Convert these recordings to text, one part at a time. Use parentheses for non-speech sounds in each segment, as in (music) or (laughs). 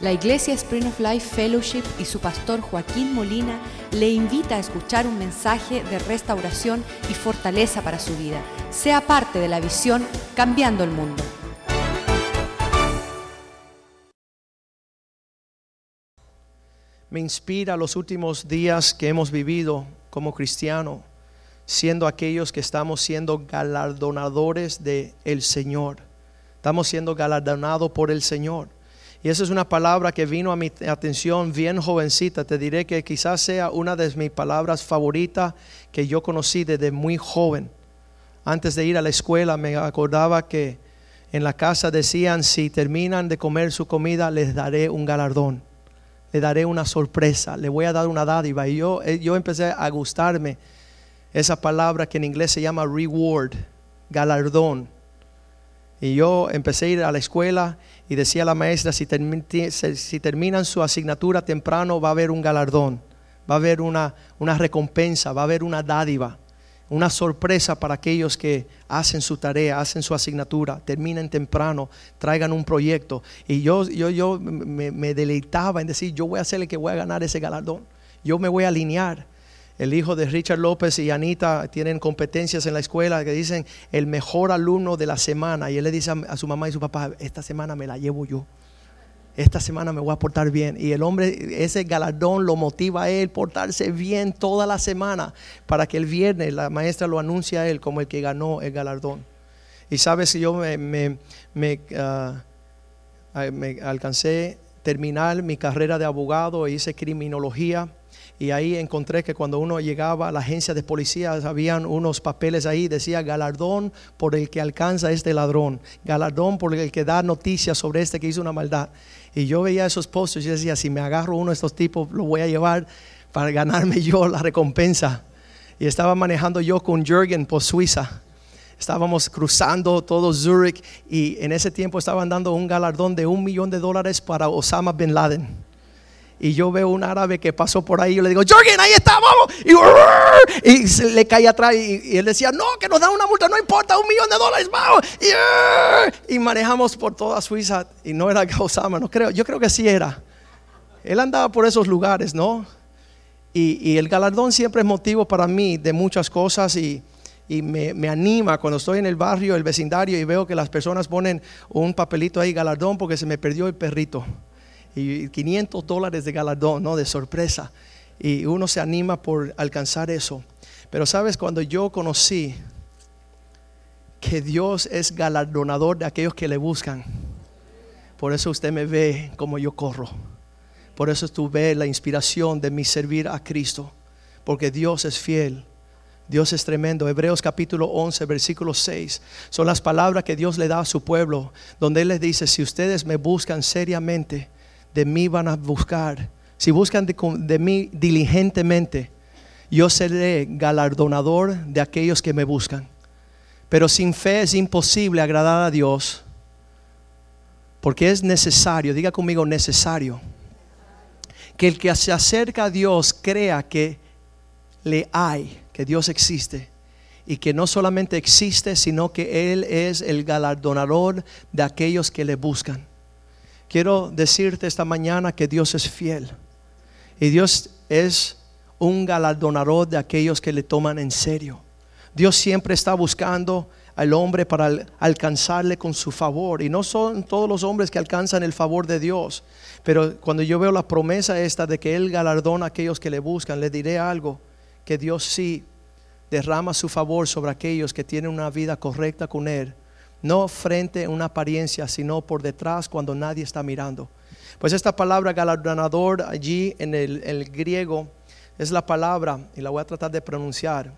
La Iglesia Spring of Life Fellowship y su pastor Joaquín Molina le invita a escuchar un mensaje de restauración y fortaleza para su vida. Sea parte de la visión Cambiando el Mundo. me inspira los últimos días que hemos vivido como cristiano, siendo aquellos que estamos siendo galardonadores de el Señor. Estamos siendo galardonados por el Señor. Y esa es una palabra que vino a mi atención bien jovencita. Te diré que quizás sea una de mis palabras favoritas que yo conocí desde muy joven. Antes de ir a la escuela me acordaba que en la casa decían, si terminan de comer su comida, les daré un galardón le daré una sorpresa, le voy a dar una dádiva. Y yo, eh, yo empecé a gustarme esa palabra que en inglés se llama reward, galardón. Y yo empecé a ir a la escuela y decía la maestra, si, terminan su asignatura temprano va a haber un galardón, va a haber una, una recompensa, va a haber una dádiva una sorpresa para aquellos que hacen su tarea, hacen su asignatura, terminen temprano, traigan un proyecto. Y yo, yo, yo me, deleitaba en decir, yo voy a ser el que voy a ganar ese galardón. Yo me voy a alinear. El hijo de Richard López y Anita tienen competencias en la escuela que dicen el mejor alumno de la semana. Y él le dice a su mamá y su papá, esta semana me la llevo yo esta semana me voy a portar bien. Y el hombre, ese galardón lo motiva a él portarse bien toda la semana para que el viernes la maestra lo anuncie a él como el que ganó el galardón. Y sabes, si yo me, me, me, ah, me alcancé terminar mi carrera de abogado e hice criminología y ahí encontré que cuando uno llegaba a la agencia de policía habían unos papeles ahí, decía galardón por el que alcanza este ladrón, galardón por el que da noticias sobre este que hizo una maldad. Y yo veía esos postes y decía, si me agarro uno de estos tipos, lo voy a llevar para ganarme (laughs) yo la recompensa. Y estaba manejando yo con Jürgen por Suiza. Estábamos cruzando todo Zurich y en ese tiempo estaban dando un galardón de un millón de dólares para Osama Bin Laden y yo veo un árabe que pasó por ahí, yo le digo, Jorgen, ahí está, vamos. Y, le cae atrás y, él decía, no, que nos da una multa, no importa, un millón de dólares, vamos. Y, manejamos por toda Suiza y no era Osama, no creo, yo creo que sí era. Él andaba por esos lugares, ¿no? Y, el galardón siempre es motivo para mí de muchas cosas y, me, me, anima cuando estoy en el barrio, el vecindario y veo que las personas ponen un papelito ahí, galardón, porque se me perdió el perrito y 500 dólares de galardón, ¿no? De sorpresa. Y uno se anima por alcanzar eso. Pero sabes, cuando yo conocí que Dios es galardonador de aquellos que le buscan, por eso usted me ve como yo corro. Por eso tú ves la inspiración de mi servir a Cristo. Porque Dios es fiel. Dios es tremendo. Hebreos capítulo 11, versículo 6. Son las palabras que Dios le da a su pueblo. Donde Él les dice, si ustedes me buscan seriamente, de mí van a buscar, si buscan de, mí diligentemente, yo seré galardonador de aquellos que me buscan. Pero sin fe es imposible agradar a Dios, porque es necesario, diga conmigo necesario, que el que se acerca a Dios crea que le hay, que Dios existe y que no solamente existe, sino que Él es el galardonador de aquellos que le buscan. Quiero decirte esta mañana que Dios es fiel. Y Dios es un galardonador de aquellos que le toman en serio. Dios siempre está buscando al hombre para alcanzarle con su favor. Y no son todos los hombres que alcanzan el favor de Dios. Pero cuando yo veo la promesa esta de que Él galardona a aquellos que le buscan, le diré algo, que Dios sí derrama su favor sobre aquellos que tienen una vida correcta con Él no frente a una apariencia, sino por detrás cuando nadie está mirando. Pues esta palabra galardonador allí en el, griego es la palabra, y la voy a tratar de pronunciar,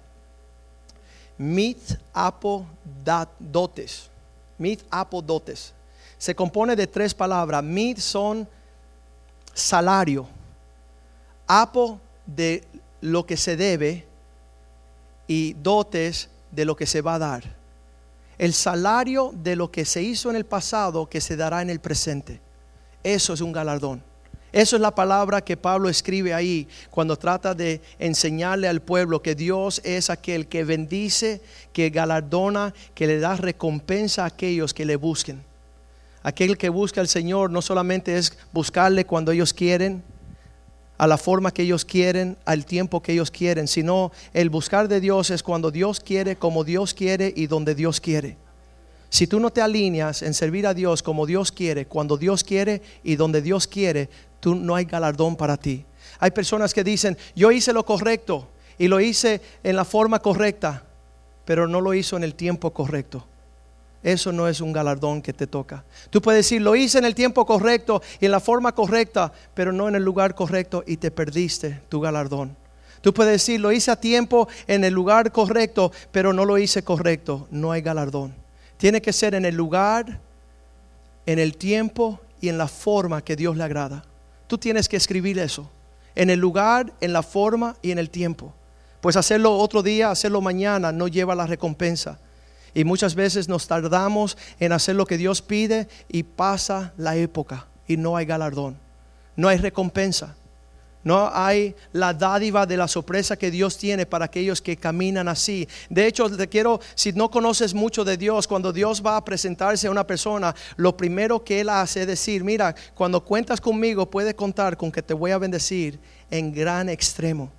mit apodotes. Mit apodotes. Se compone de tres palabras. Mit son salario. Apo de lo que se debe y dotes de lo que se va a dar el salario de lo que se hizo en el pasado que se dará en el presente. Eso es un galardón. Eso es la palabra que Pablo escribe ahí cuando trata de enseñarle al pueblo que Dios es aquel que bendice, que galardona, que le da recompensa a aquellos que le busquen. Aquel que busca al Señor no solamente es buscarle cuando ellos quieren, a la forma que ellos quieren, al tiempo que ellos quieren, sino el buscar de Dios es cuando Dios quiere, como Dios quiere y donde Dios quiere. Si tú no te alineas en servir a Dios como Dios quiere, cuando Dios quiere y donde Dios quiere, tú no hay galardón para ti. Hay personas que dicen, yo hice lo correcto y lo hice en la forma correcta, pero no lo hizo en el tiempo correcto eso no es un galardón que te toca. Tú puedes decir, lo hice en el tiempo correcto y en la forma correcta, pero no en el lugar correcto y te perdiste tu galardón. Tú puedes decir, lo hice a tiempo en el lugar correcto, pero no lo hice correcto. No hay galardón. Tiene que ser en el lugar, en el tiempo y en la forma que Dios le agrada. Tú tienes que escribir eso. En el lugar, en la forma y en el tiempo. Pues hacerlo otro día, hacerlo mañana no lleva la recompensa. Y muchas veces nos tardamos en hacer lo que Dios pide y pasa la época y no hay galardón, no hay recompensa. No hay la dádiva de la sorpresa que Dios tiene para aquellos que caminan así. De hecho, te quiero, si no conoces mucho de Dios, cuando Dios va a presentarse a una persona, lo primero que Él hace es decir, mira, cuando cuentas conmigo, puedes contar con que te voy a bendecir en gran extremo.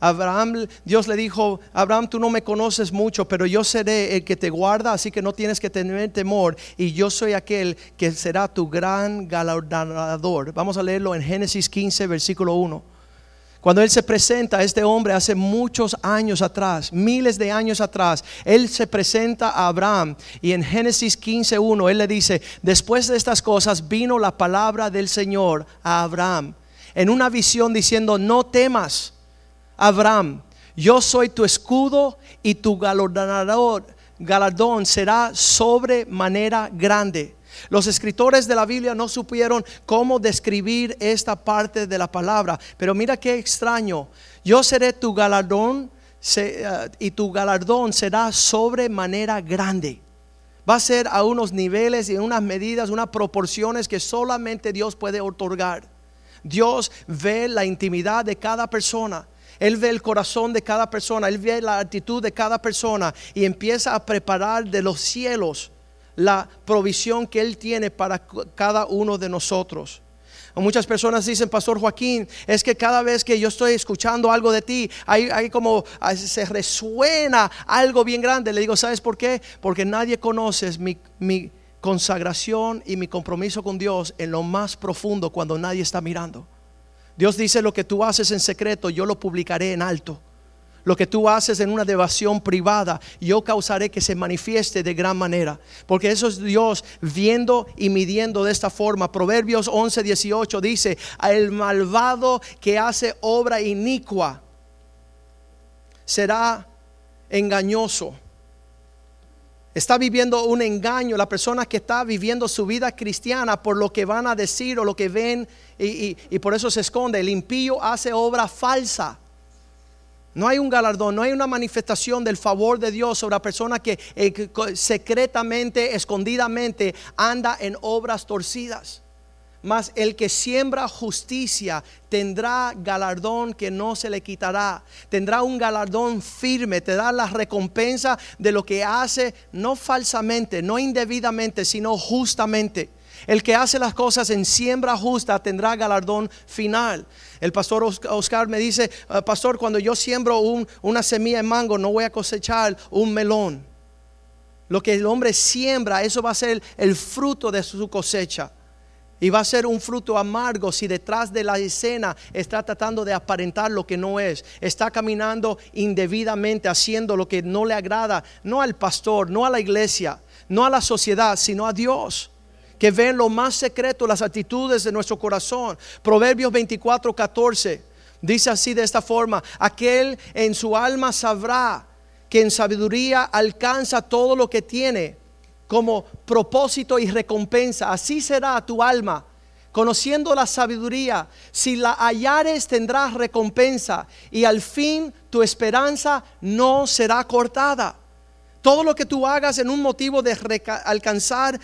Abraham, Dios le dijo, Abraham, tú no me conoces mucho, pero yo seré el que te guarda, así que no tienes que tener temor, y yo soy aquel que será tu gran galardonador. Vamos a leerlo en Génesis 15, versículo 1. Cuando Él se presenta a este hombre hace muchos años atrás, miles de años atrás, Él se presenta a Abraham y en Génesis 1, Él le dice, después de estas cosas vino la palabra del Señor a Abraham en una visión diciendo, no temas Abraham, yo soy tu escudo y tu galardonador, galardón será sobremanera grande. Los escritores de la Biblia no supieron cómo describir esta parte de la palabra, pero mira qué extraño. Yo seré tu galardón eh, y tu galardón será sobremanera grande. Va a ser a unos niveles y unas medidas, unas proporciones que solamente Dios puede otorgar. Dios ve la intimidad de cada persona. Él ve el corazón de cada persona, Él ve la actitud de cada persona y empieza a preparar de los cielos la provisión que Él tiene para cada uno de nosotros. Muchas personas dicen, Pastor Joaquín, es que cada vez que yo estoy escuchando algo de ti, hay, como se resuena algo bien grande. Le digo, ¿sabes por qué? Porque nadie conoce mi, mi consagración y mi compromiso con Dios en lo más profundo cuando nadie está mirando. Dios dice, lo que tú haces en secreto, yo lo publicaré en alto. Lo que tú haces en una devoción privada, yo causaré que se manifieste de gran manera. Porque eso es Dios viendo y midiendo de esta forma. Proverbios 11, 18 dice, el malvado que hace obra inicua será engañoso Está viviendo un engaño la persona que está viviendo su vida cristiana por lo que van a decir o lo que ven y, por eso se esconde. El impío hace obra falsa. No hay un galardón, no hay una manifestación del favor de Dios sobre la persona que eh, secretamente, escondidamente anda en obras torcidas. Mas el que siembra justicia tendrá galardón que no se le quitará. Tendrá un galardón firme, te da la recompensa de lo que hace, no falsamente, no indebidamente, sino justamente. El que hace las cosas en siembra justa tendrá galardón final. El pastor Oscar me dice, ah, pastor, cuando yo siembro una semilla de mango, no voy a cosechar un melón. Lo que el hombre siembra, eso va a ser el fruto de su cosecha. Y va a ser un fruto amargo si detrás de la escena está tratando de aparentar lo que no es. Está caminando indebidamente, haciendo lo que no le agrada, no al pastor, no a la iglesia, no a la sociedad, sino a Dios. Que ve en lo más secreto las actitudes de nuestro corazón. Proverbios 24, 14. Dice así de esta forma, aquel en su alma sabrá que en sabiduría alcanza todo lo que tiene como propósito y recompensa. Así será tu alma. Conociendo la sabiduría, si la hallares tendrás recompensa y al fin tu esperanza no será cortada. Todo lo que tú hagas en un motivo de alcanzar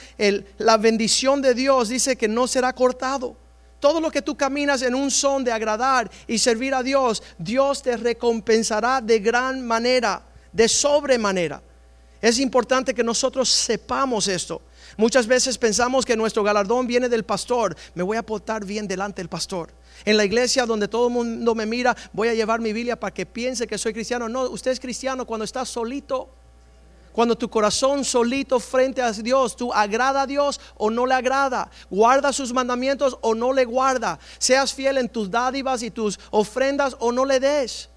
la bendición de Dios dice que no será cortado. Todo lo que tú caminas en un son de agradar y servir a Dios, Dios te recompensará de gran manera, de sobremanera. Es importante que nosotros sepamos esto. Muchas veces pensamos que nuestro galardón viene del pastor. Me voy a portar bien delante del pastor. En la iglesia donde todo el mundo me mira, voy a llevar mi Biblia para que piense que soy cristiano. No, usted es cristiano cuando está solito. Cuando tu corazón solito frente a Dios, tú agrada a Dios o no le agrada, guarda sus mandamientos o no le guarda, seas fiel en tus dádivas y tus ofrendas o no le des.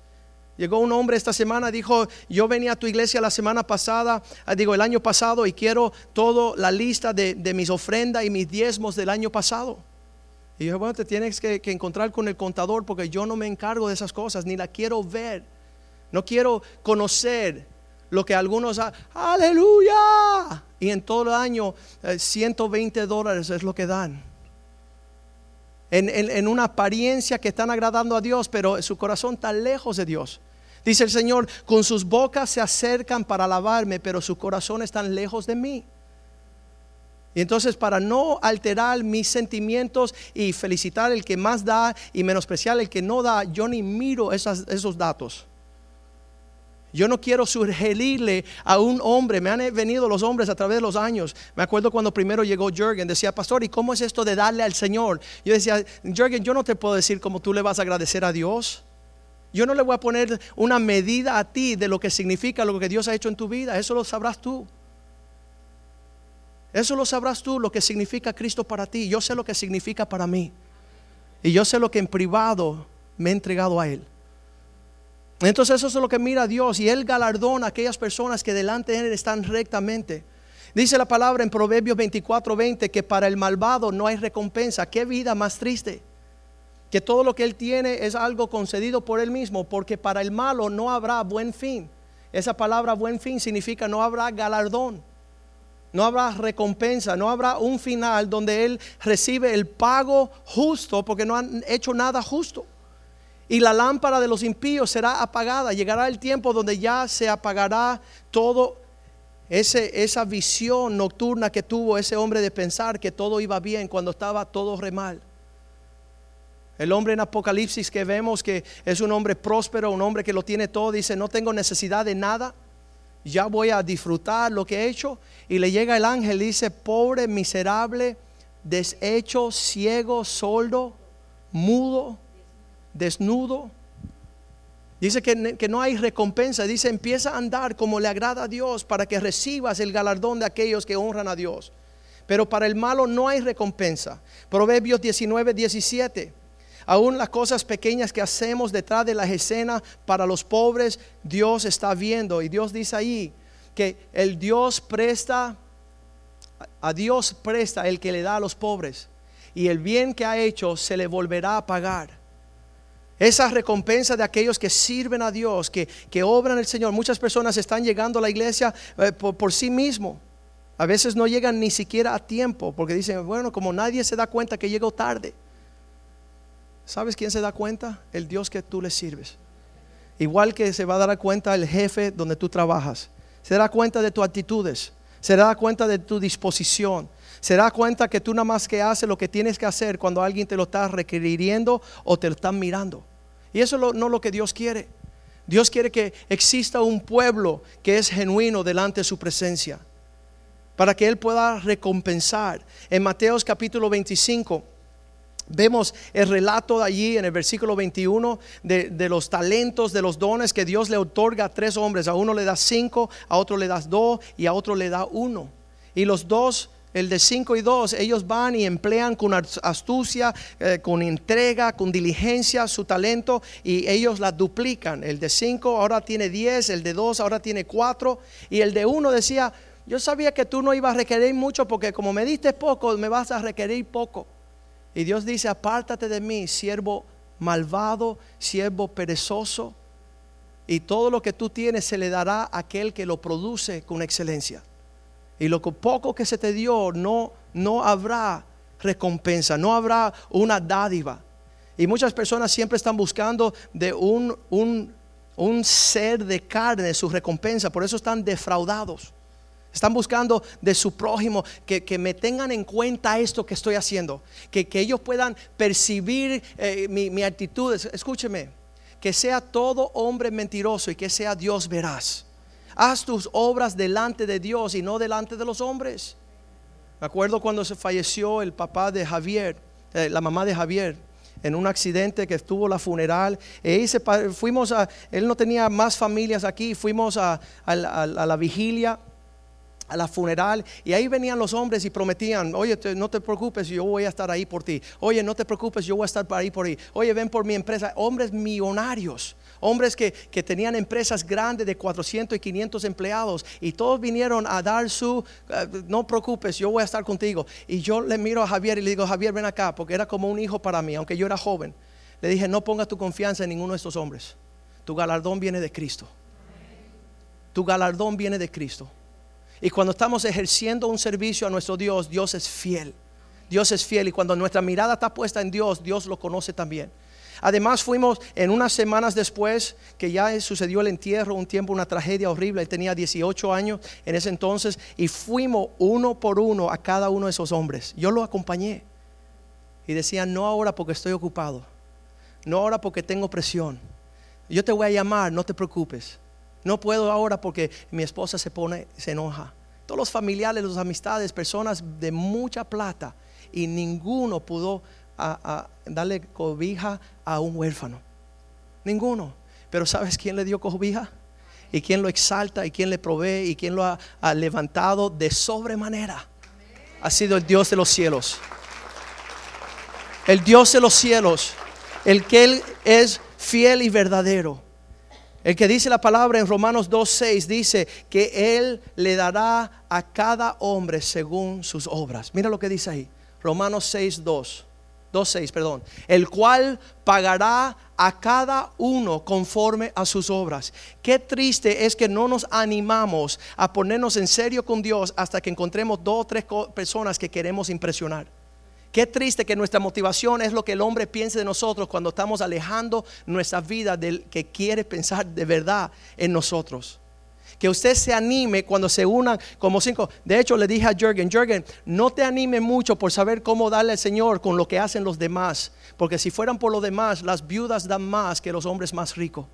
Llegó un hombre esta semana, dijo, yo venía a tu iglesia la semana pasada, ah, digo, el año pasado y quiero toda la lista de, mis ofrendas y mis diezmos del año pasado. Y yo, bueno, te tienes que, que encontrar con el contador porque yo no me encargo de esas cosas, ni la quiero ver. No quiero conocer lo que algunos, aleluya. Y en todo el año 120 eh, dólares es lo que dan. En, en, una apariencia que están agradando a Dios, pero su corazón está lejos de Dios. Dice el Señor, con sus bocas se acercan para alabarme, pero su corazón están lejos de mí. Y entonces para no alterar mis sentimientos y felicitar el que más da y menospreciar el que no da, yo ni miro esos datos. Yo no quiero sugerirle a un hombre, me han venido los hombres a través de los años. Me acuerdo cuando primero llegó Jürgen, decía, pastor, ¿y cómo es esto de darle al Señor? Yo decía, Jürgen, yo no te puedo decir cómo tú le vas a agradecer a Dios. Yo no le voy a poner una medida a ti de lo que significa lo que Dios ha hecho en tu vida. Eso lo sabrás tú. Eso lo sabrás tú, lo que significa Cristo para ti. Yo sé lo que significa para mí. Y yo sé lo que en privado me he entregado a Él. Entonces eso es lo que mira Dios y Él galardona a aquellas personas que delante de Él están rectamente. Dice la palabra en Proverbios 24, 20 que para el malvado no hay recompensa. Qué vida más triste que todo lo que él tiene es algo concedido por él mismo, porque para el malo no habrá buen fin. Esa palabra buen fin significa no habrá galardón, no habrá recompensa, no habrá un final donde él recibe el pago justo porque no han hecho nada justo. Y la lámpara de los impíos será apagada. Llegará el tiempo donde ya se apagará todo esa visión nocturna que tuvo ese hombre de pensar que todo iba bien cuando estaba todo re mal. El hombre en Apocalipsis que vemos que es un hombre próspero, un hombre que lo tiene todo, dice, no tengo necesidad de nada, ya voy a disfrutar lo que he hecho. Y le llega el ángel, dice, pobre, miserable, deshecho, ciego, soldo, mudo, desnudo. Dice que, que, no hay recompensa. Dice, empieza a andar como le agrada a Dios para que recibas el galardón de aquellos que honran a Dios. Pero para el malo no hay recompensa. Proverbios 19, 17. Aún las cosas pequeñas que hacemos detrás de las escenas para los pobres, Dios está viendo. Y Dios dice ahí que el Dios presta, a Dios presta el que le da a los pobres. Y el bien que ha hecho se le volverá a pagar. Esa recompensa de aquellos que sirven a Dios, que, que obran el Señor. Muchas personas están llegando a la iglesia eh, por, por sí mismo. A veces no llegan ni siquiera a tiempo porque dicen, bueno, como nadie se da cuenta que llegó tarde. ¿Sabes quién se da cuenta? El Dios que tú le sirves. Igual que se va a dar cuenta el jefe donde tú trabajas. Se da cuenta de tus actitudes. Se da cuenta de tu disposición. Se da cuenta que tú nada más que haces lo que tienes que hacer cuando alguien te lo está requiriendo o te lo están mirando. Y eso no es lo que Dios quiere. Dios quiere que exista un pueblo que es genuino delante de su presencia. Para que Él pueda recompensar. En Mateos capítulo 25 Vemos el relato de allí en el versículo 21 de, los talentos, de los dones que Dios le otorga a tres hombres. A uno le da cinco, a otro le da dos y a otro le da uno. Y los dos, el de cinco y dos, ellos van y emplean con astucia, eh, con entrega, con diligencia su talento y ellos la duplican. El de cinco ahora tiene diez, el de dos ahora tiene cuatro y el de uno decía, yo sabía que tú no ibas a requerir mucho porque como me diste poco, me vas a requerir poco. Y Dios dice, apártate de mí, siervo malvado, siervo perezoso. Y todo lo que tú tienes se le dará a aquel que lo produce con excelencia. Y lo poco que se te dio no, no habrá recompensa, no habrá una dádiva. Y muchas personas siempre están buscando de un, un, un ser de carne su recompensa, por eso están defraudados. Están buscando de su prójimo que, me tengan en cuenta esto que estoy haciendo, que, ellos puedan percibir eh, mi, mi actitud. Escúcheme, que sea todo hombre mentiroso y que sea Dios veraz. Haz tus obras delante de Dios y no delante de los hombres. Me acuerdo cuando se falleció el papá de Javier, eh, la mamá de Javier, en un accidente que estuvo la funeral. E fuimos a, él no tenía más familias aquí, fuimos a, a la vigilia a la funeral y ahí venían los hombres y prometían, oye, no te preocupes, yo voy a estar ahí por ti. Oye, no te preocupes, yo voy a estar ahí por ti. Oye, ven por mi empresa. Hombres millonarios, hombres que, tenían empresas grandes de 400 y 500 empleados y todos vinieron a dar su, eh, no preocupes, yo voy a estar contigo. Y yo le miro a Javier y le digo, Javier, ven acá, porque era como un hijo para mí, aunque yo era joven. Le dije, no pongas tu confianza en ninguno de estos hombres. Tu galardón viene de Cristo. Tu galardón viene de Cristo. Y cuando estamos ejerciendo un servicio a nuestro Dios, Dios es fiel. Dios es fiel y cuando nuestra mirada está puesta en Dios, Dios lo conoce también. Además fuimos en unas semanas después que ya sucedió el entierro, un tiempo, una tragedia horrible. Él tenía 18 años en ese entonces y fuimos uno por uno a cada uno de esos hombres. Yo lo acompañé y decía, no ahora porque estoy ocupado, no ahora porque tengo presión. Yo te voy a llamar, no te preocupes. No puedo ahora porque mi esposa se pone, se enoja. Todos los familiares, las amistades, personas de mucha plata y ninguno pudo darle cobija a un huérfano. Ninguno. Pero ¿sabes quién le dio cobija? Y quién lo exalta y quién le provee y quién lo ha, ha levantado de sobremanera. Ha sido el Dios de los cielos. El Dios de los cielos. El que Él es fiel y verdadero. El que dice la palabra en Romanos 2.6 dice que Él le dará a cada hombre según sus obras. Mira lo que dice ahí. Romanos 6.2. 2.6, perdón. El cual pagará a cada uno conforme a sus obras. Qué triste es que no nos animamos a ponernos en serio con Dios hasta que encontremos dos o tres personas que queremos impresionar. Qué triste que nuestra motivación es lo que el hombre piense de nosotros cuando estamos alejando nuestra vida del que quiere pensar de verdad en nosotros. Que usted se anime cuando se unan como cinco. De hecho, le dije a Jürgen, Jürgen, no te anime mucho por saber cómo darle al Señor con lo que hacen los demás. Porque si fueran por los demás, las viudas dan más que los hombres más ricos.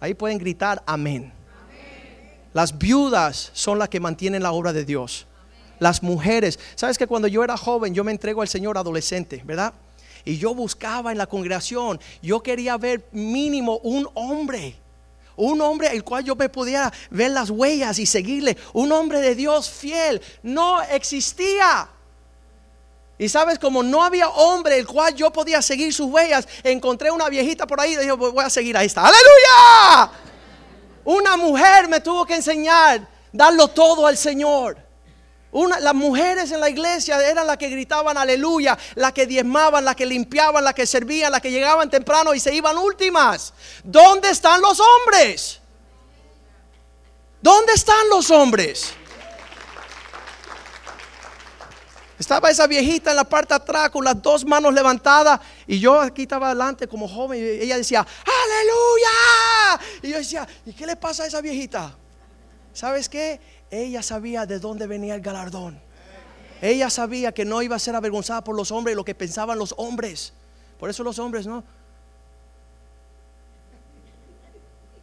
Ahí pueden gritar amén. Las viudas son las que mantienen la obra de Dios las mujeres. Sabes que cuando yo era joven, yo me entrego al Señor adolescente, ¿verdad? Y yo buscaba en la congregación, yo quería ver mínimo un hombre. Un hombre el cual yo me pudiera ver las huellas y seguirle. Un hombre de Dios fiel. No existía. Y sabes, como no había hombre el cual yo podía seguir sus huellas, encontré una viejita por ahí y dije, voy a seguir a esta. Aleluya. Una mujer me tuvo que enseñar, darlo todo al Señor las mujeres en la iglesia eran las que gritaban aleluya, las que diezmaban, las que limpiaban, las que servían, las que llegaban temprano y se iban últimas. ¿Dónde están los hombres? ¿Dónde están los hombres? Estaba esa viejita en la parte atrás con las dos manos levantadas y yo aquí estaba adelante como joven y ella decía, aleluya. Y yo decía, ¿y qué le pasa a esa viejita? ¿Sabes qué? Ella sabía de dónde venía el galardón. Ella sabía que no iba a ser avergonzada por los hombres, lo que pensaban los hombres. Por eso los hombres no.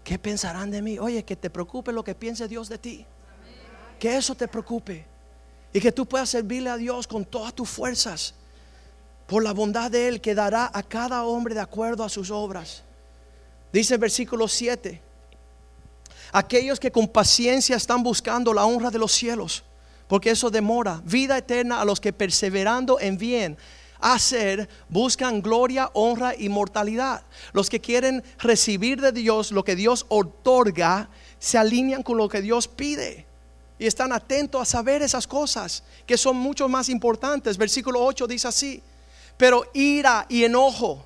¿Qué pensarán de mí? Oye, que te preocupe lo que piense Dios de ti. Que eso te preocupe. Y que tú puedas servirle a Dios con todas tus fuerzas. Por la bondad de Él que dará a cada hombre de acuerdo a sus obras. Dice el versículo 7 aquellos que con paciencia están buscando la honra de los cielos, porque eso demora, vida eterna a los que perseverando en bien hacer, buscan gloria, honra y mortalidad. Los que quieren recibir de Dios lo que Dios otorga, se alinean con lo que Dios pide. Y están atentos a saber esas cosas que son mucho más importantes. Versículo 8 dice así, pero ira y enojo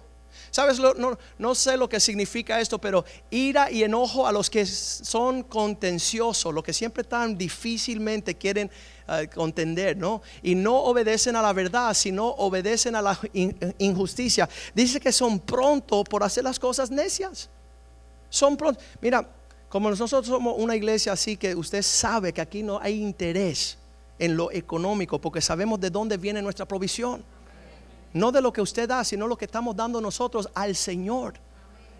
¿Sabes? No, no, sé lo que significa esto, pero ira y enojo a los que son contenciosos, los que siempre tan difícilmente quieren eh, contender, ¿no? Y no obedecen a la verdad, sino obedecen a la injusticia. Dice que son prontos por hacer las cosas necias. Son prontos. Mira, como nosotros somos una iglesia así que usted sabe que aquí no hay interés en lo económico, porque sabemos de dónde viene nuestra provisión. No de lo que usted da, sino lo que estamos dando nosotros al Señor.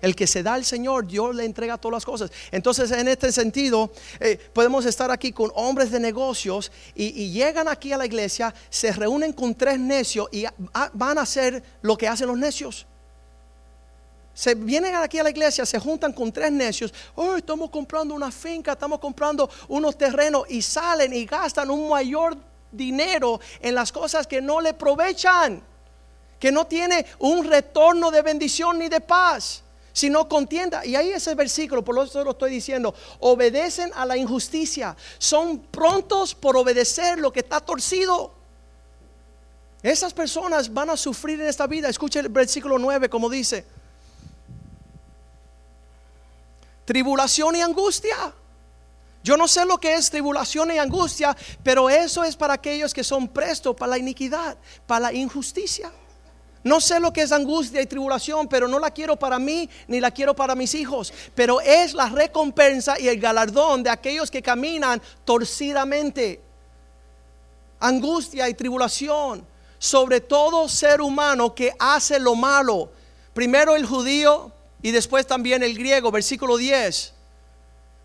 El que se da al Señor, Dios le entrega todas las cosas. Entonces, en este sentido, eh, podemos estar aquí con hombres de negocios y, llegan aquí a la iglesia, se reúnen con tres necios y van a hacer lo que hacen los necios. Se vienen aquí a la iglesia, se juntan con tres necios. Oh, estamos comprando una finca, estamos comprando unos terrenos y salen y gastan un mayor dinero en las cosas que no le aprovechan, que no tiene un retorno de bendición ni de paz sino contienda. Y ahí ese versículo, por eso lo estoy diciendo, obedecen a la injusticia, son prontos por obedecer lo que está torcido. Esas personas van a sufrir en esta vida. Escuche el versículo 9 como dice, tribulación y angustia. Yo no sé lo que es tribulación y angustia, pero eso es para aquellos que son prestos para la iniquidad, para la injusticia. No sé lo que es angustia y tribulación, pero no la quiero para mí ni la quiero para mis hijos. Pero es la recompensa y el galardón de aquellos que caminan torcidamente. Angustia y tribulación sobre todo ser humano que hace lo malo. Primero el judío y después también el griego, versículo 10.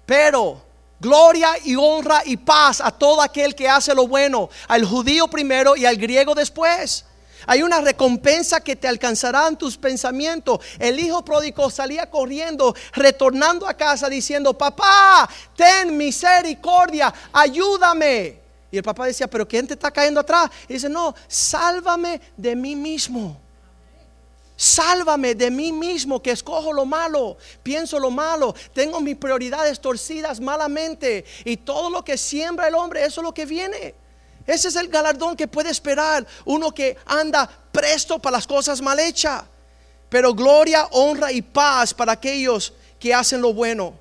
Pero gloria y honra y paz a todo aquel que hace lo bueno, al judío primero y al griego después. Hay una recompensa que te alcanzará en tus pensamientos. El hijo pródigo salía corriendo, retornando a casa diciendo, papá, ten misericordia, ayúdame. Y el papá decía, pero ¿quién te está cayendo atrás? Y dice, no, sálvame de mí mismo. Sálvame de mí mismo que escojo lo malo, pienso lo malo, tengo mis prioridades torcidas malamente y todo lo que siembra el hombre, eso es lo que viene. Ese es el galardón que puede esperar uno que anda presto para las cosas mal hechas. Pero gloria, honra y paz para aquellos que hacen lo bueno.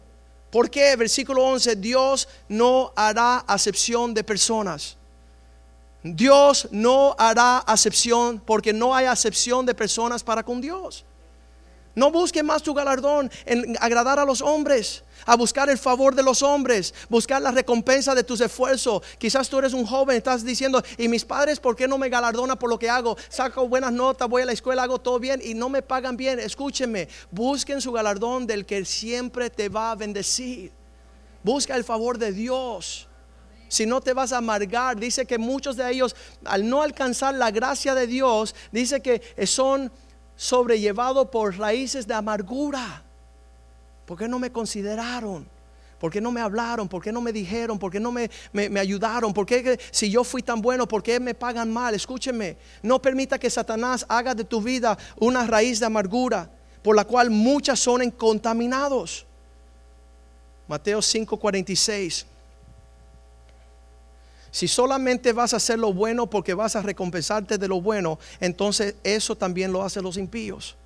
Porque, versículo 11, Dios no hará acepción de personas. Dios no hará acepción porque no hay acepción de personas para con Dios. No busque más tu galardón en agradar a los hombres, a buscar el favor de los hombres, buscar la recompensa de tus esfuerzos. Quizás tú eres un joven, estás diciendo, ¿y mis padres por qué no me galardonan por lo que hago? Saco buenas notas, voy a la escuela, hago todo bien y no me pagan bien. Escúcheme, busquen su galardón del que siempre te va a bendecir. Busca el favor de Dios. Si no te vas a amargar, dice que muchos de ellos, al no alcanzar la gracia de Dios, dice que son sobrellevado por raíces de amargura. ¿Por qué no me consideraron? ¿Por qué no me hablaron? ¿Por qué no me dijeron? ¿Por qué no me, me, ayudaron? ¿Por qué si yo fui tan bueno, por qué me pagan mal? Escúcheme, no permita que Satanás haga de tu vida una raíz de amargura por la cual muchas son contaminados. Mateo 5:46. Si solamente vas a hacer lo bueno porque vas a recompensarte de lo bueno, entonces eso también lo hacen los impíos.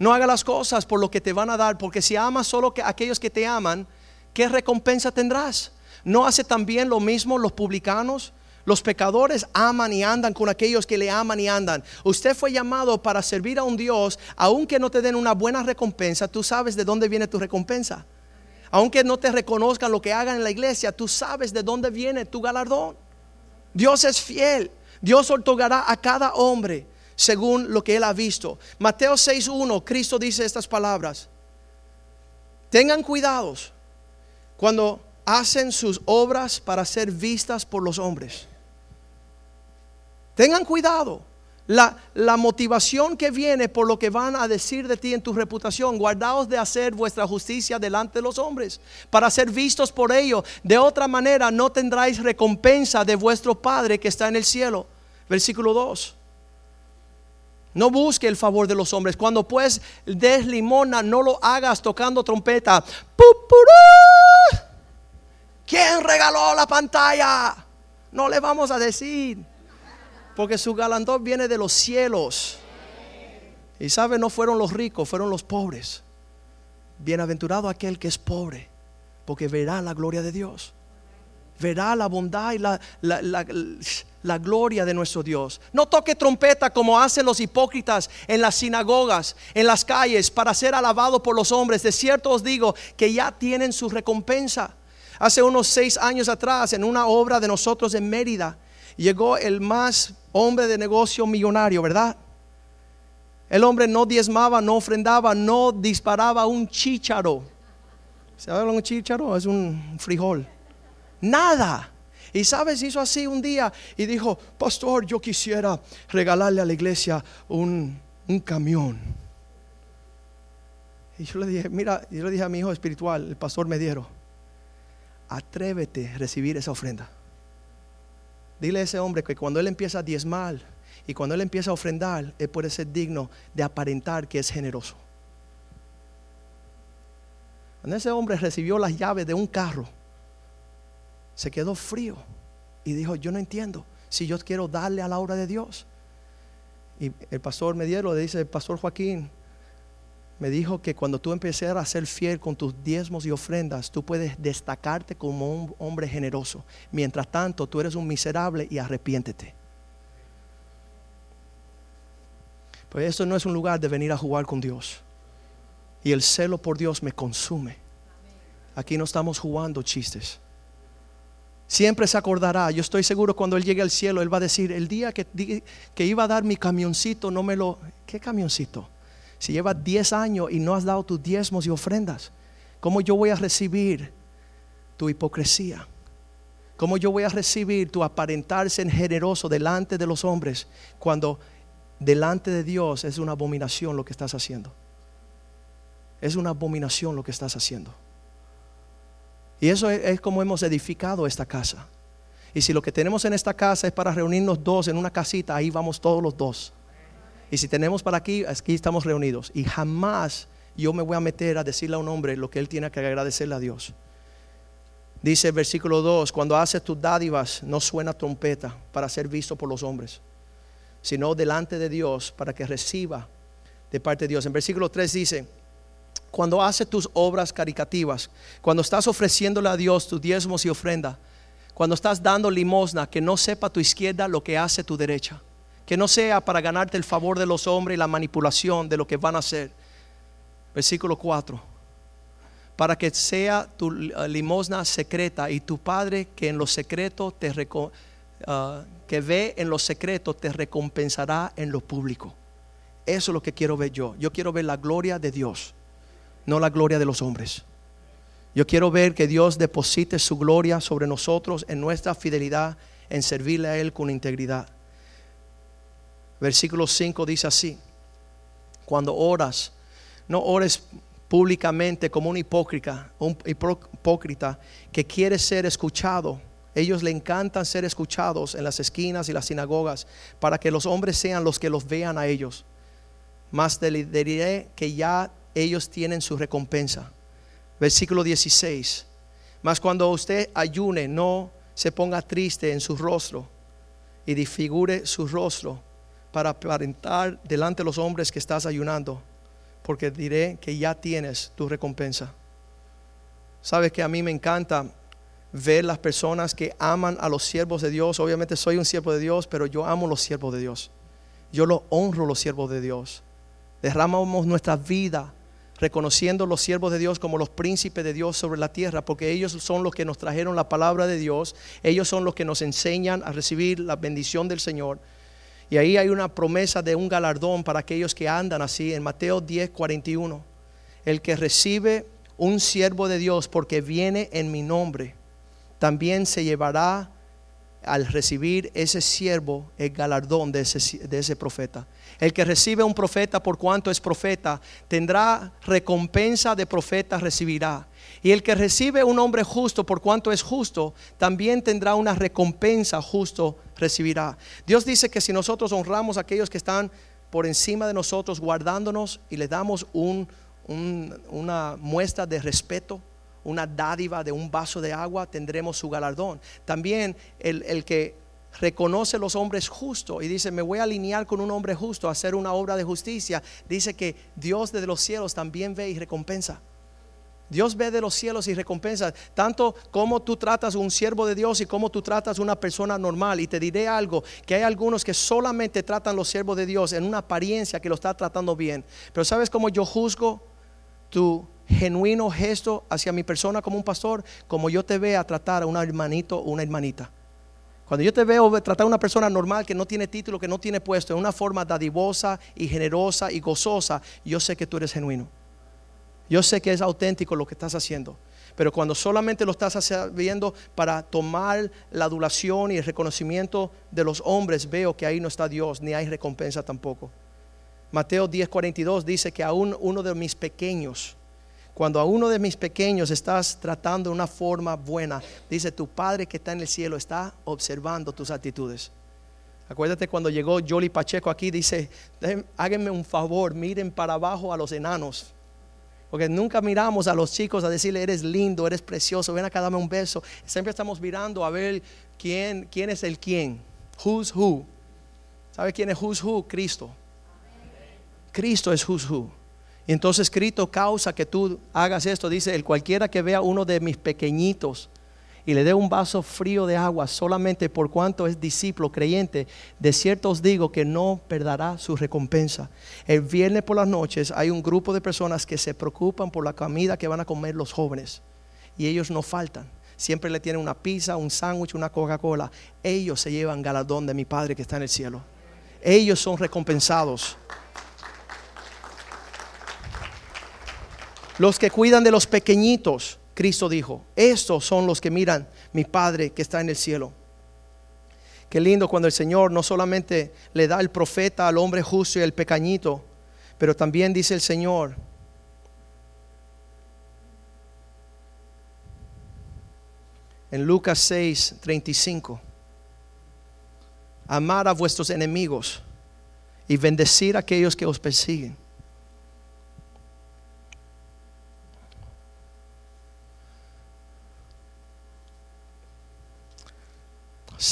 No haga las cosas por lo que te van a dar, porque si amas solo que aquellos que te aman, ¿qué recompensa tendrás? ¿No hace también lo mismo los publicanos? Los pecadores aman y andan con aquellos que le aman y andan. Usted fue llamado para servir a un Dios, aunque no te den una buena recompensa, tú sabes de dónde viene tu recompensa. Aunque no te reconozcan lo que hagan en la iglesia, tú sabes de dónde viene tu galardón. Dios es fiel. Dios otorgará a cada hombre según lo que él ha visto. Mateo 6.1, Cristo dice estas palabras. Tengan cuidados cuando hacen sus obras para ser vistas por los hombres. Tengan cuidado la, motivación que viene por lo que van a decir de ti en tu reputación. Guardaos de hacer vuestra justicia delante de los hombres, para ser vistos por ellos. De otra manera no tendráis recompensa de vuestro Padre que está en el cielo. Versículo 2. No busque el favor de los hombres. Cuando pues des limona, no lo hagas tocando trompeta. ¿Quién regaló la pantalla? No le vamos a decir. Porque su galandón viene de los cielos. Y sabe, no fueron los ricos, fueron los pobres. Bienaventurado aquel que es pobre, porque verá la gloria de Dios. Verá la bondad y la, la, gloria de nuestro Dios. No toque trompeta como hacen los hipócritas en las sinagogas, en las calles, para ser alabado por los hombres. De cierto os digo que ya tienen su recompensa. Hace unos seis años atrás, en una obra de nosotros en Mérida, llegó el más hombre de negocio millonario, ¿verdad? El hombre no diezmaba, no ofrendaba, no disparaba un chícharo. ¿Se habla un chícharo? Es un frijol. Nada. Y sabes, hizo así un día y dijo, pastor, yo quisiera regalarle a la iglesia un, un camión. Y yo le dije, mira, yo le dije a mi hijo espiritual, el pastor Mediero, atrévete a recibir esa ofrenda. Dile a ese hombre que cuando él empieza a diezmar y cuando él empieza a ofrendar, él puede ser digno de aparentar que es generoso. Cuando ese hombre recibió las llaves de un carro, se quedó frío y dijo, yo no entiendo si yo quiero darle a la obra de Dios. Y el pastor Mediero le dice, el pastor Joaquín, me dijo que cuando tú empieces a ser fiel con tus diezmos y ofrendas, tú puedes destacarte como un hombre generoso. Mientras tanto, tú eres un miserable y arrepiéntete. Pues eso no es un lugar de venir a jugar con Dios. Y el celo por Dios me consume. Aquí no estamos jugando chistes. Siempre se acordará. Yo estoy seguro cuando Él llegue al cielo, Él va a decir, el día que, que iba a dar mi camioncito, no me lo... ¿Qué camioncito? Si llevas 10 años y no has dado tus diezmos y ofrendas, ¿cómo yo voy a recibir tu hipocresía? ¿Cómo yo voy a recibir tu aparentarse en generoso delante de los hombres cuando delante de Dios es una abominación lo que estás haciendo? Es una abominación lo que estás haciendo. Y eso es, es como hemos edificado esta casa. Y si lo que tenemos en esta casa es para reunirnos dos en una casita, ahí vamos todos los dos. Y si tenemos para aquí, aquí estamos reunidos. Y jamás yo me voy a meter a decirle a un hombre lo que él tiene que agradecerle a Dios. Dice el versículo 2, cuando haces tus dádivas no suena trompeta para ser visto por los hombres, sino delante de Dios para que reciba de parte de Dios. En versículo 3 dice, cuando haces tus obras caricativas, cuando estás ofreciéndole a Dios tus diezmos y ofrenda, cuando estás dando limosna, que no sepa tu izquierda lo que hace tu derecha que no sea para ganarte el favor de los hombres y la manipulación de lo que van a hacer. Versículo 4. Para que sea tu limosna secreta y tu Padre que en lo secreto te uh, que ve en lo secreto te recompensará en lo público. Eso es lo que quiero ver yo. Yo quiero ver la gloria de Dios, no la gloria de los hombres. Yo quiero ver que Dios deposite su gloria sobre nosotros en nuestra fidelidad, en servirle a Él con integridad. Versículo 5 dice así, cuando oras, no ores públicamente como un hipócrita, un hipócrita que quiere ser escuchado. Ellos le encantan ser escuchados en las esquinas y las sinagogas para que los hombres sean los que los vean a ellos. Mas te diré que ya ellos tienen su recompensa. Versículo 16. Mas cuando usted ayune, no se ponga triste en su rostro y disfigure su rostro para aparentar delante de los hombres que estás ayunando, porque diré que ya tienes tu recompensa. Sabes que a mí me encanta ver las personas que aman a los siervos de Dios. Obviamente soy un siervo de Dios, pero yo amo los siervos de Dios. Yo lo honro los siervos de Dios. Derramamos nuestra vida reconociendo los siervos de Dios como los príncipes de Dios sobre la tierra, porque ellos son los que nos trajeron la palabra de Dios, ellos son los que nos enseñan a recibir la bendición del Señor. Y ahí hay una promesa de un galardón para aquellos que andan así en Mateo 10, 41. El que recibe un siervo de Dios porque viene en mi nombre, también se llevará al recibir ese siervo el galardón de ese, de ese profeta. El que recibe un profeta por cuanto es profeta, tendrá recompensa de profeta, recibirá. Y el que recibe un hombre justo por cuanto es justo, también tendrá una recompensa justo recibirá. Dios dice que si nosotros honramos a aquellos que están por encima de nosotros, guardándonos y le damos una muestra de respeto, una dádiva de un vaso de agua, tendremos su galardón. También el, el que reconoce los hombres justos y dice, me voy a alinear con un hombre justo, a hacer una obra de justicia, dice que Dios desde los cielos también ve y recompensa. Dios ve de los cielos y recompensa tanto como tú tratas un siervo de Dios y como tú tratas una persona normal. Y te diré algo, que hay algunos que solamente tratan los siervos de Dios en una apariencia que lo está tratando bien. Pero ¿sabes cómo yo juzgo tu genuino gesto hacia mi persona como un pastor? Como yo te vea tratar a un hermanito o una hermanita. Cuando yo te veo tratar a una persona normal que no tiene título, que no tiene puesto, en una forma dadivosa y generosa y gozosa, yo sé que tú eres genuino. Yo sé que es auténtico lo que estás haciendo. Pero cuando solamente lo estás haciendo para tomar la adulación y el reconocimiento de los hombres, veo que ahí no está Dios, ni hay recompensa tampoco. Mateo 10:42 dice que aún uno de mis pequeños, cuando a uno de mis pequeños estás tratando de una forma buena, dice, tu Padre que está en el cielo está observando tus actitudes. Acuérdate cuando llegó Jolly Pacheco aquí, dice, háganme un favor, miren para abajo a los enanos. Porque nunca miramos a los chicos a decirle, eres lindo, eres precioso, ven acá, dame un beso. Siempre estamos mirando a ver quién, quién es el quién. Who's who. ¿Sabe quién es who's who? Cristo. Cristo es who's who. Entonces Cristo causa que tú hagas esto. Dice, el cualquiera que vea uno de mis pequeñitos y le dé un vaso frío de agua solamente por cuanto es discípulo creyente, de cierto os digo que no perderá su recompensa. El viernes por las noches hay un grupo de personas que se preocupan por la comida que van a comer los jóvenes y ellos no faltan. Siempre le tienen una pizza, un sándwich, una Coca-Cola. Ellos se llevan galardón de mi Padre que está en el cielo. Ellos son recompensados. Los que cuidan de los pequeñitos, Cristo dijo, estos son los que miran mi Padre que está en el cielo. Qué lindo cuando el Señor no solamente le da el profeta al hombre justo y al pequeñito, pero también dice el Señor, en Lucas 6, 35, amar a vuestros enemigos y bendecir a aquellos que os persiguen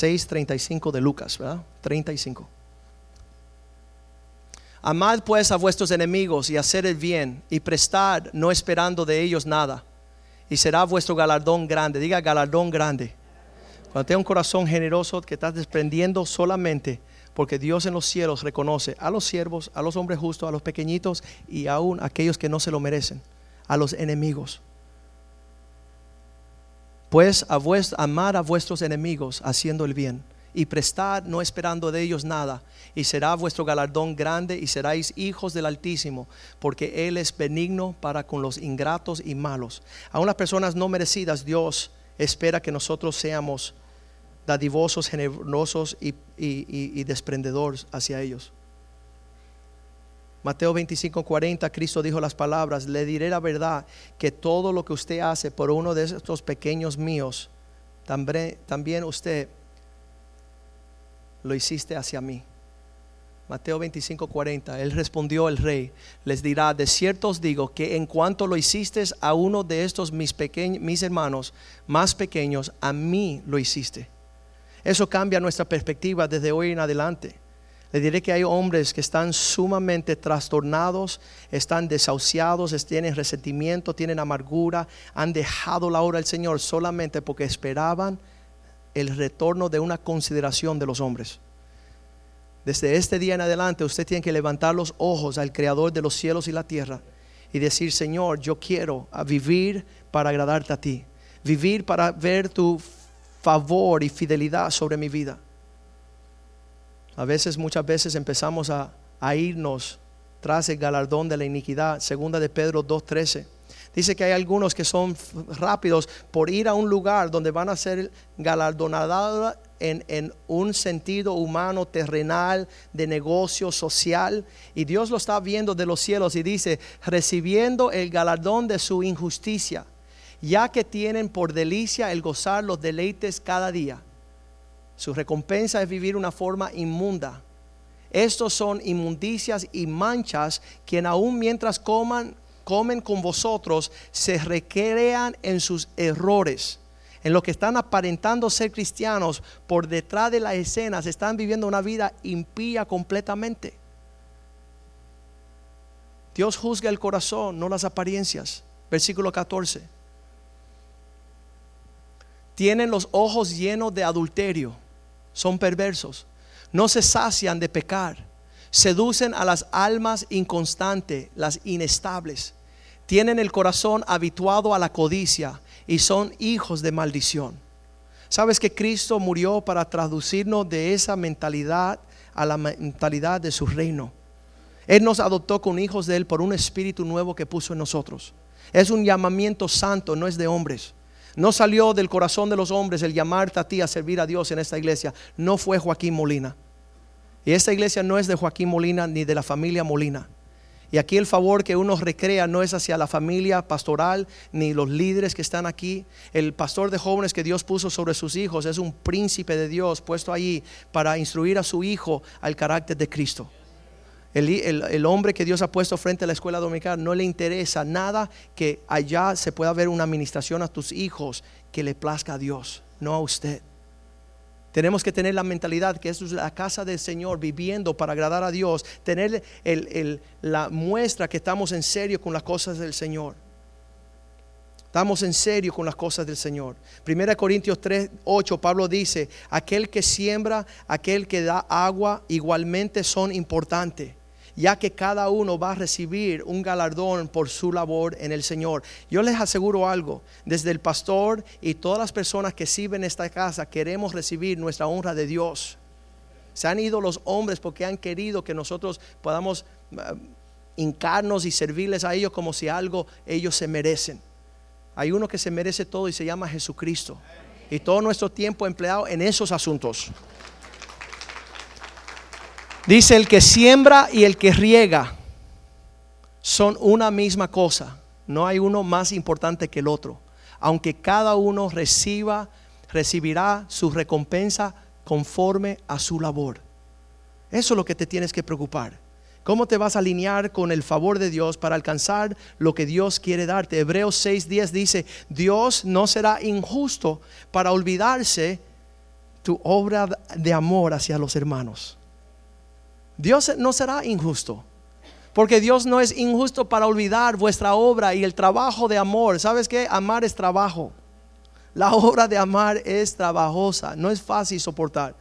6.35 de Lucas, ¿verdad? 35. Amad pues a vuestros enemigos y hacer el bien y prestad no esperando de ellos nada. Y será vuestro galardón grande. Diga galardón grande. Cuando tenga un corazón generoso que estás desprendiendo solamente porque Dios en los cielos reconoce a los siervos, a los hombres justos, a los pequeñitos y aún a aquellos que no se lo merecen, a los enemigos. Pues a amar a vuestros enemigos haciendo el bien y prestar no esperando de ellos nada, y será vuestro galardón grande y seráis hijos del Altísimo, porque Él es benigno para con los ingratos y malos. A unas personas no merecidas Dios espera que nosotros seamos dadivosos, generosos y desprendedores hacia ellos. Mateo 25, 40, Cristo dijo las palabras, le diré la verdad, que todo lo que usted hace por uno de estos pequeños míos, también, usted lo hiciste hacia mí. Mateo 25, 40, él respondió el rey, les dirá, de cierto os digo que en cuanto lo hiciste a uno de estos mis, pequeños, mis hermanos más pequeños, a mí lo hiciste. Eso cambia nuestra perspectiva desde hoy en adelante. Le diré que hay hombres que están sumamente trastornados, están desahuciados, tienen resentimiento, tienen amargura, han dejado la obra del Señor solamente porque esperaban el retorno de una consideración de los hombres. Desde este día en adelante usted tiene que levantar los ojos al Creador de los cielos y la tierra y decir, Señor, yo quiero vivir para agradarte a ti, vivir para ver tu favor y fidelidad sobre mi vida. A veces, muchas veces empezamos a, irnos tras el galardón de la iniquidad. Segunda de Pedro 2.13. Dice que hay algunos que son rápidos por ir a un lugar donde van a ser galardonados en, en, un sentido humano, terrenal, de negocio, social. Y Dios lo está viendo de los cielos y dice, recibiendo el galardón de su injusticia, ya que tienen por delicia el gozar los deleites cada día. Su recompensa es vivir una forma inmunda. Estos son inmundicias y manchas quien aún mientras coman, comen con vosotros se recrean en sus errores. En lo que están aparentando ser cristianos, por detrás de las escenas están viviendo una vida impía completamente. Dios juzga el corazón, no las apariencias. Versículo 14. Tienen los ojos llenos de adulterio son perversos, no se sacian de pecar, seducen a las almas inconstantes, las inestables, tienen el corazón habituado a la codicia y son hijos de maldición. ¿Sabes que Cristo murió para traducirnos de esa mentalidad a la mentalidad de su reino? Él nos adoptó con hijos de Él por un espíritu nuevo que puso en nosotros. Es un llamamiento santo, no es de hombres. No salió del corazón de los hombres el llamarte a ti a servir a Dios en esta iglesia. No fue Joaquín Molina. Y esta iglesia no es de Joaquín Molina ni de la familia Molina. Y aquí el favor que uno recrea no es hacia la familia pastoral ni los líderes que están aquí. El pastor de jóvenes que Dios puso sobre sus hijos es un príncipe de Dios puesto allí para instruir a su hijo al carácter de Cristo. El, hombre que Dios ha puesto frente a la escuela dominical no le interesa nada que allá se pueda ver una administración a tus hijos que le plazca a Dios, no a usted. Tenemos que tener la mentalidad que es la casa del Señor, viviendo para agradar a Dios, tener la muestra que estamos en serio con las cosas del Señor. Estamos en serio con las cosas del Señor. Primera Corintios 3, 8, Pablo dice, aquel que siembra, aquel que da agua, igualmente son importantes ya que cada uno va a recibir un galardón por su labor en el Señor. Yo les aseguro algo, desde el pastor y todas las personas que sirven esta casa queremos recibir nuestra honra de Dios. Se han ido los hombres porque han querido que nosotros podamos eh, hincarnos y servirles a ellos como si algo ellos se merecen. Hay uno que se merece todo y se llama Jesucristo. Y todo nuestro tiempo empleado en esos asuntos. Dice el que siembra y el que riega son una misma cosa. No hay uno más importante que el otro. Aunque cada uno reciba, recibirá su recompensa conforme a su labor. Eso es lo que te tienes que preocupar. ¿Cómo te vas a alinear con el favor de Dios para alcanzar lo que Dios quiere darte? Hebreos 6:10 dice, Dios no será injusto para olvidarse tu obra de amor hacia los hermanos. Dios no será injusto. Porque Dios no es injusto para olvidar vuestra obra y el trabajo de amor. ¿Sabes qué? Amar es trabajo. La obra de amar es trabajosa, no es fácil soportar.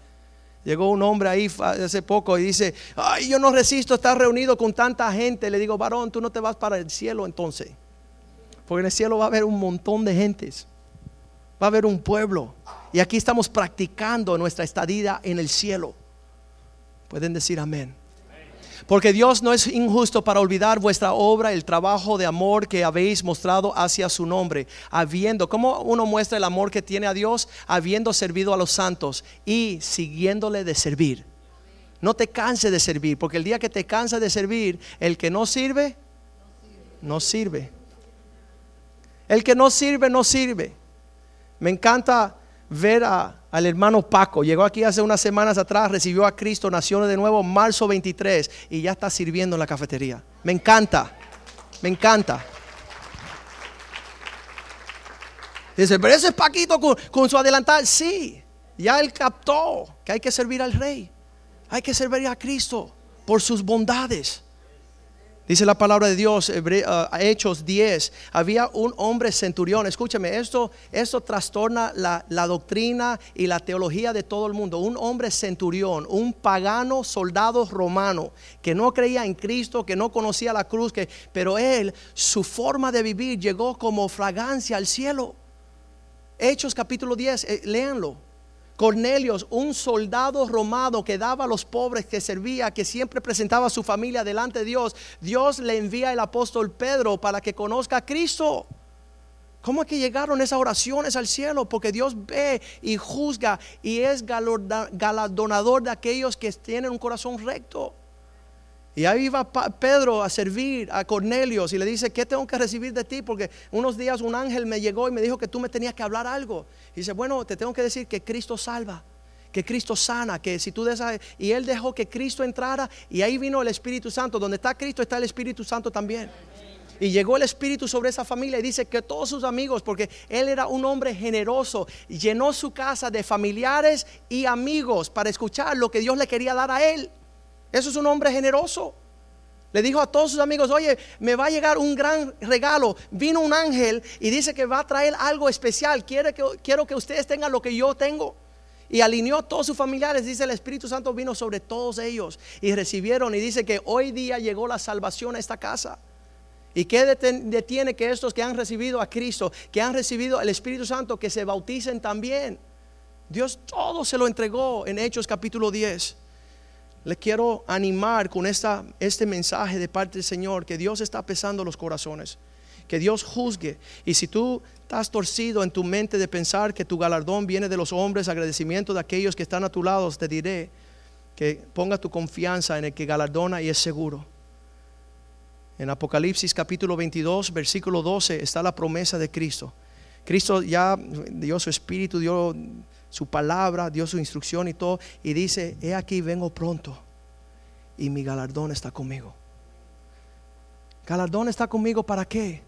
Llegó un hombre ahí hace poco y dice, ay, yo no resisto estar reunido con tanta gente. Le digo, varón, tú no te vas para el cielo entonces. Porque en el cielo va a haber un montón de gentes. Va a haber un pueblo. Y aquí estamos practicando nuestra estadía en el cielo. Pueden decir amén. Porque Dios no es injusto para olvidar vuestra obra, el trabajo de amor que habéis mostrado hacia su nombre, habiendo, ¿cómo uno muestra el amor que tiene a Dios? Habiendo servido a los santos y siguiéndole de servir. No te canses de servir, porque el día que te cansas de servir, el que no sirve, no sirve. El que no sirve, no sirve. Me encanta ver a, al hermano Paco. Llegó aquí hace unas semanas atrás, recibió a Cristo, nació de nuevo marzo 23 y ya está sirviendo en la cafetería. Me encanta, me encanta. Dice, pero ese es Paquito con, con su adelantal. Sí, ya él captó que hay que servir al rey. Hay que servir a Cristo por sus bondades. Dice la palabra de Dios, uh, Hechos 10, había un hombre centurión, escúchame, esto, esto trastorna la, la, doctrina y la teología de todo el mundo. Un hombre centurión, un pagano soldado romano que no creía en Cristo, que no conocía la cruz, que, pero él, su forma de vivir llegó como fragancia al cielo. Hechos capítulo 10, eh, léanlo. Cornelios, un soldado romano que daba a los pobres, que servía, que siempre presentaba a su familia delante de Dios. Dios le envía al apóstol Pedro para que conozca a Cristo. ¿Cómo es que llegaron esas oraciones al cielo? Porque Dios ve y juzga y es galardonador de aquellos que tienen un corazón recto. Y ahí va Pedro a servir a Cornelios y le dice, ¿qué tengo que recibir de ti? Porque unos días un ángel me llegó y me dijo que tú me tenías que hablar algo. Y dice, bueno, te tengo que decir que Cristo salva, que Cristo sana, que si tú desas... Y él dejó que Cristo entrara y ahí vino el Espíritu Santo. Donde está Cristo está el Espíritu Santo también. Y llegó el Espíritu sobre esa familia y dice que todos sus amigos, porque él era un hombre generoso, llenó su casa de familiares y amigos para escuchar lo que Dios le quería dar a él. Eso es un hombre generoso. Le dijo a todos sus amigos, oye, me va a llegar un gran regalo. Vino un ángel y dice que va a traer algo especial. Quiere que, quiero que ustedes tengan lo que yo tengo. Y alineó a todos sus familiares. Dice el Espíritu Santo vino sobre todos ellos y recibieron. Y dice que hoy día llegó la salvación a esta casa. ¿Y qué detiene que estos que han recibido a Cristo, que han recibido el Espíritu Santo, que se bauticen también? Dios todo se lo entregó en Hechos capítulo 10. Le quiero animar con esta, este mensaje de parte del Señor, que Dios está pesando los corazones, que Dios juzgue. Y si tú estás torcido en tu mente de pensar que tu galardón viene de los hombres, agradecimiento de aquellos que están a tu lado, te diré que ponga tu confianza en el que galardona y es seguro. En Apocalipsis capítulo 22, versículo 12 está la promesa de Cristo. Cristo ya dio su espíritu, dio su palabra, dio su instrucción y todo, y dice, he aquí vengo pronto y mi galardón está conmigo. Galardón está conmigo para qué?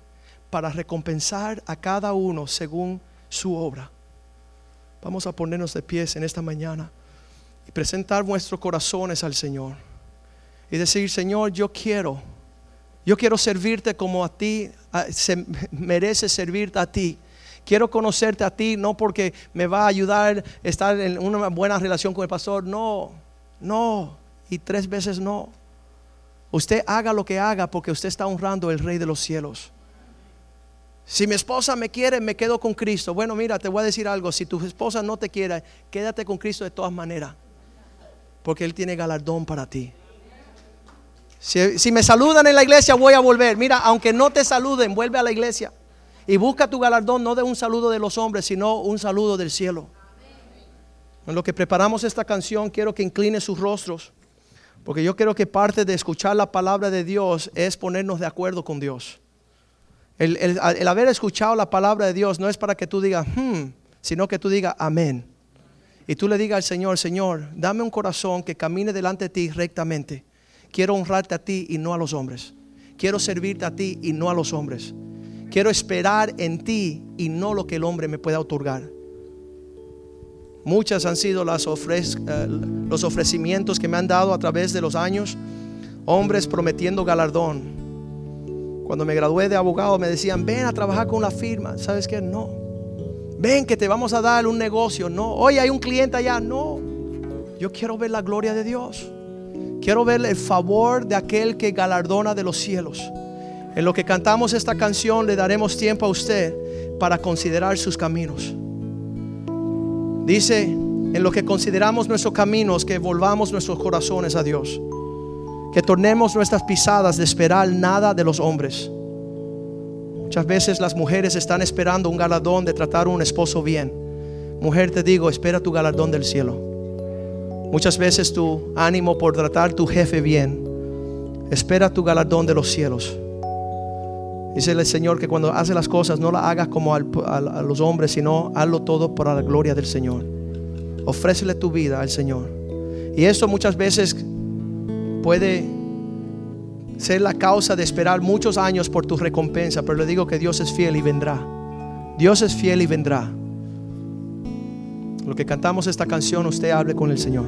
Para recompensar a cada uno según su obra. Vamos a ponernos de pies en esta mañana y presentar nuestros corazones al Señor. Y decir, Señor, yo quiero, yo quiero servirte como a ti, se merece servirte a ti quiero conocerte a ti, no porque me va a ayudar a estar en una buena relación con el pastor, no, no, y tres veces no. Usted haga lo que haga porque usted está honrando al Rey de los cielos. Si mi esposa me quiere, me quedo con Cristo. Bueno, mira, te voy a decir algo. Si tu esposa no te quiere, quédate con Cristo de todas maneras. Porque Él tiene galardón para ti. Si, si, me saludan en la iglesia, voy a volver. Mira, aunque no te saluden, vuelve a la iglesia. Y busca tu galardón no de un saludo de los hombres, sino un saludo del cielo. En lo que preparamos esta canción, quiero que incline sus rostros, porque yo creo que parte de escuchar la palabra de Dios es ponernos de acuerdo con Dios. El, haber escuchado la palabra de Dios no es para que tú digas, hmm, sino que tú digas, amén. Y tú le digas al Señor, Señor, dame un corazón que camine delante de ti rectamente. Quiero honrarte a ti y no a los hombres. Quiero servirte a ti y no a los hombres. Quiero esperar en ti y no lo que el hombre me pueda otorgar. Muchas han sido eh, los ofrecimientos que me han dado a través de los años. Hombres prometiendo galardón. Cuando me gradué de abogado me decían, ven a trabajar con la firma. ¿Sabes qué? No. Ven que te vamos a dar un negocio. No. Hoy hay un cliente allá. No. Yo quiero ver la gloria de Dios. Quiero ver el favor de aquel que galardona de los cielos. En lo que cantamos esta canción le daremos tiempo a usted para considerar sus caminos. Dice, en lo que consideramos nuestros caminos, que volvamos nuestros corazones a Dios. Que tornemos nuestras pisadas de esperar nada de los hombres. Muchas veces las mujeres están esperando un galardón de tratar a un esposo bien. Mujer, te digo, espera tu galardón del cielo. Muchas veces tu ánimo por tratar tu jefe bien. Espera tu galardón de los cielos. Dice el Señor que cuando hace las cosas no la hagas como a los hombres, sino hazlo todo para la gloria del Señor. Ofrécele tu vida al Señor. Y eso muchas veces puede ser la causa de esperar muchos años por tu recompensa, pero le digo que Dios es fiel y vendrá. Dios es fiel y vendrá. Lo que cantamos esta canción, usted hable con el Señor.